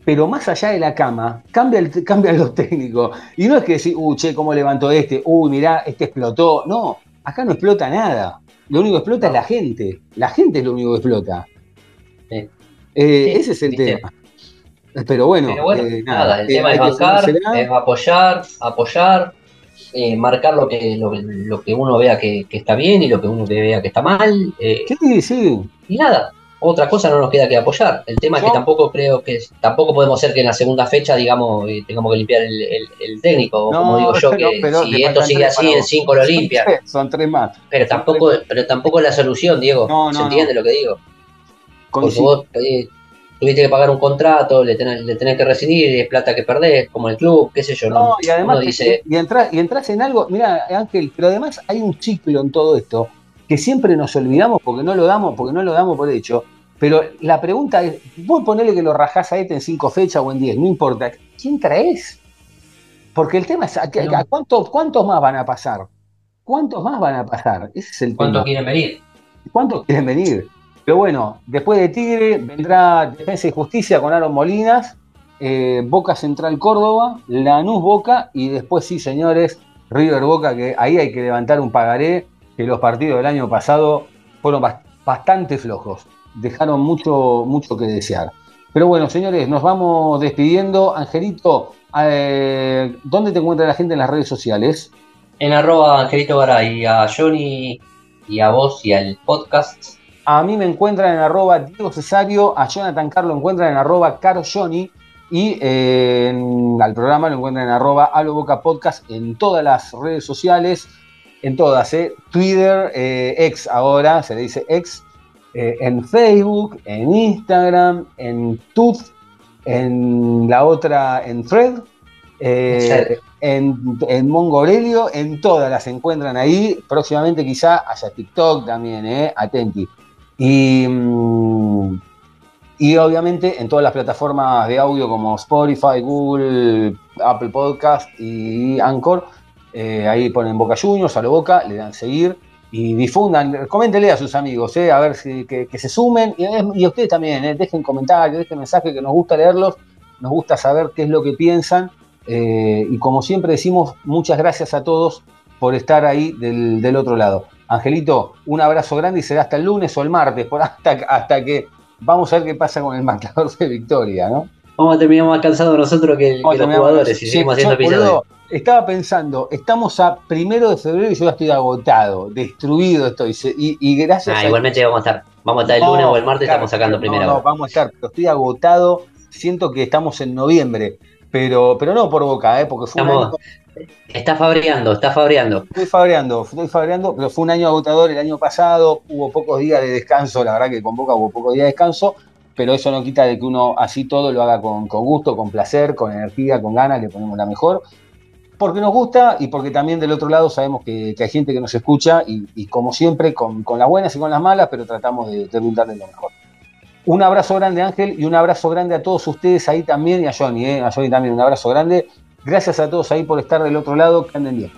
Pero más allá de la cama, cambia cambian los técnicos. Y no es que decir, uy, che, ¿cómo levantó este? Uy, mirá, este explotó. No, acá no explota nada. Lo único que explota es la gente. La gente es lo único que explota. Sí. Eh, Sí, ese es el viste. tema. Pero bueno, Pero bueno, eh, nada, el tema es bancar, es apoyar, apoyar, eh, marcar lo que, lo, lo que uno vea que, que está bien y lo que uno vea que está mal. eh, Sí, sí. y nada, otra cosa no nos queda que apoyar. El tema es que tampoco creo que, tampoco podemos ser que en la segunda fecha, digamos, eh, tengamos que limpiar el, el- el técnico, o No, como digo yo, pero- que pero si esto sigue así, en. 5 lo Son limpia. tres, Son tres más. Pero tampoco, pero tampoco es la solución, Diego. No, ¿Se entiende lo que digo? Porque vos eh, tuviste que pagar un contrato, le tenés, le tenés que rescindir, es plata que perdés, como el club, qué sé yo. No, No, y además dice, y entras y entras en algo, mira Ángel, pero además hay un ciclo en todo esto que siempre nos olvidamos porque no lo damos, porque no lo damos por hecho. Pero la pregunta es, vos ponele que lo rajás a este en cinco fechas o en diez, no importa, ¿quién traes? Porque el tema es, ¿a, No. a cuántos, cuántos más van a pasar? ¿Cuántos más van a pasar? Ese es el ¿cuántos tema. quieren venir? ¿Cuántos quieren venir? Pero bueno, después de Tigre vendrá Defensa y Justicia con Aaron Molinas, eh, Boca Central Córdoba, Lanús Boca y después sí, señores, River Boca, que ahí hay que levantar un pagaré, que los partidos del año pasado fueron bas- bastante flojos, dejaron mucho, mucho que desear. Pero bueno, señores, nos vamos despidiendo. Angelito, eh, ¿dónde te encuentra la gente en las redes sociales? En arroba Angelito Garay, a Johnny y a vos y al podcast. A mí me encuentran en arroba Diego Cesario, a Jonathan Carlo encuentran en arroba Caro Johnny y eh, en- al programa lo encuentran en arroba Alo Boca Podcast en todas las redes sociales, en todas, ¿eh? Twitter, eh, ex ahora, se le dice ex, eh, en Facebook, en Instagram, en Tooth, en la otra, en Thread, eh, en, en Mongo Aurelio, en todas las encuentran ahí. Próximamente quizá haya TikTok también, ¿eh? Atenti. Y, mm, y obviamente en todas las plataformas de audio como Spotify, Google, Apple Podcast y Anchor. eh, ahí ponen Boca Juniors, a lo Boca, le dan seguir y difundan, coméntenle a sus amigos, eh, a ver si que, se sumen y, y a ustedes también, eh, dejen comentarios, dejen mensajes que nos gusta leerlos, nos gusta saber qué es lo que piensan eh, y como siempre decimos, muchas gracias a todos por estar ahí del, del otro lado. Angelito, un abrazo grande y será hasta el lunes o el martes, por hasta, hasta que vamos a ver qué pasa con el marcador de victoria, ¿no? Vamos a terminar más cansados nosotros que, los jugadores y Sí, seguimos yo, haciendo boludo, Estaba pensando, estamos a primero de febrero y yo ya estoy agotado, destruido estoy. Y, y gracias Ah, a igualmente vamos a estar. Vamos a estar el No, lunes o el martes, claro, estamos sacando no, primero. No, vamos a estar, pero estoy agotado. Siento que estamos en noviembre, pero, pero no por boca, ¿eh? porque fue un Estamos- Está fabreando, está fabreando. Estoy fabreando, estoy fabreando, pero fue un año agotador el año pasado, hubo pocos días de descanso, la verdad que con Boca hubo pocos días de descanso, pero eso no quita de que uno así todo lo haga con, gusto, con placer, con energía, con ganas, le ponemos la mejor, porque nos gusta y porque también del otro lado sabemos que, hay gente que nos escucha y, como siempre, con, las buenas y con las malas, pero tratamos de, de lo mejor. Un abrazo grande, Ángel, y un abrazo grande a todos ustedes ahí también, y a Johnny, ¿eh? a Johnny también un abrazo grande. Gracias a todos ahí por estar del otro lado, que.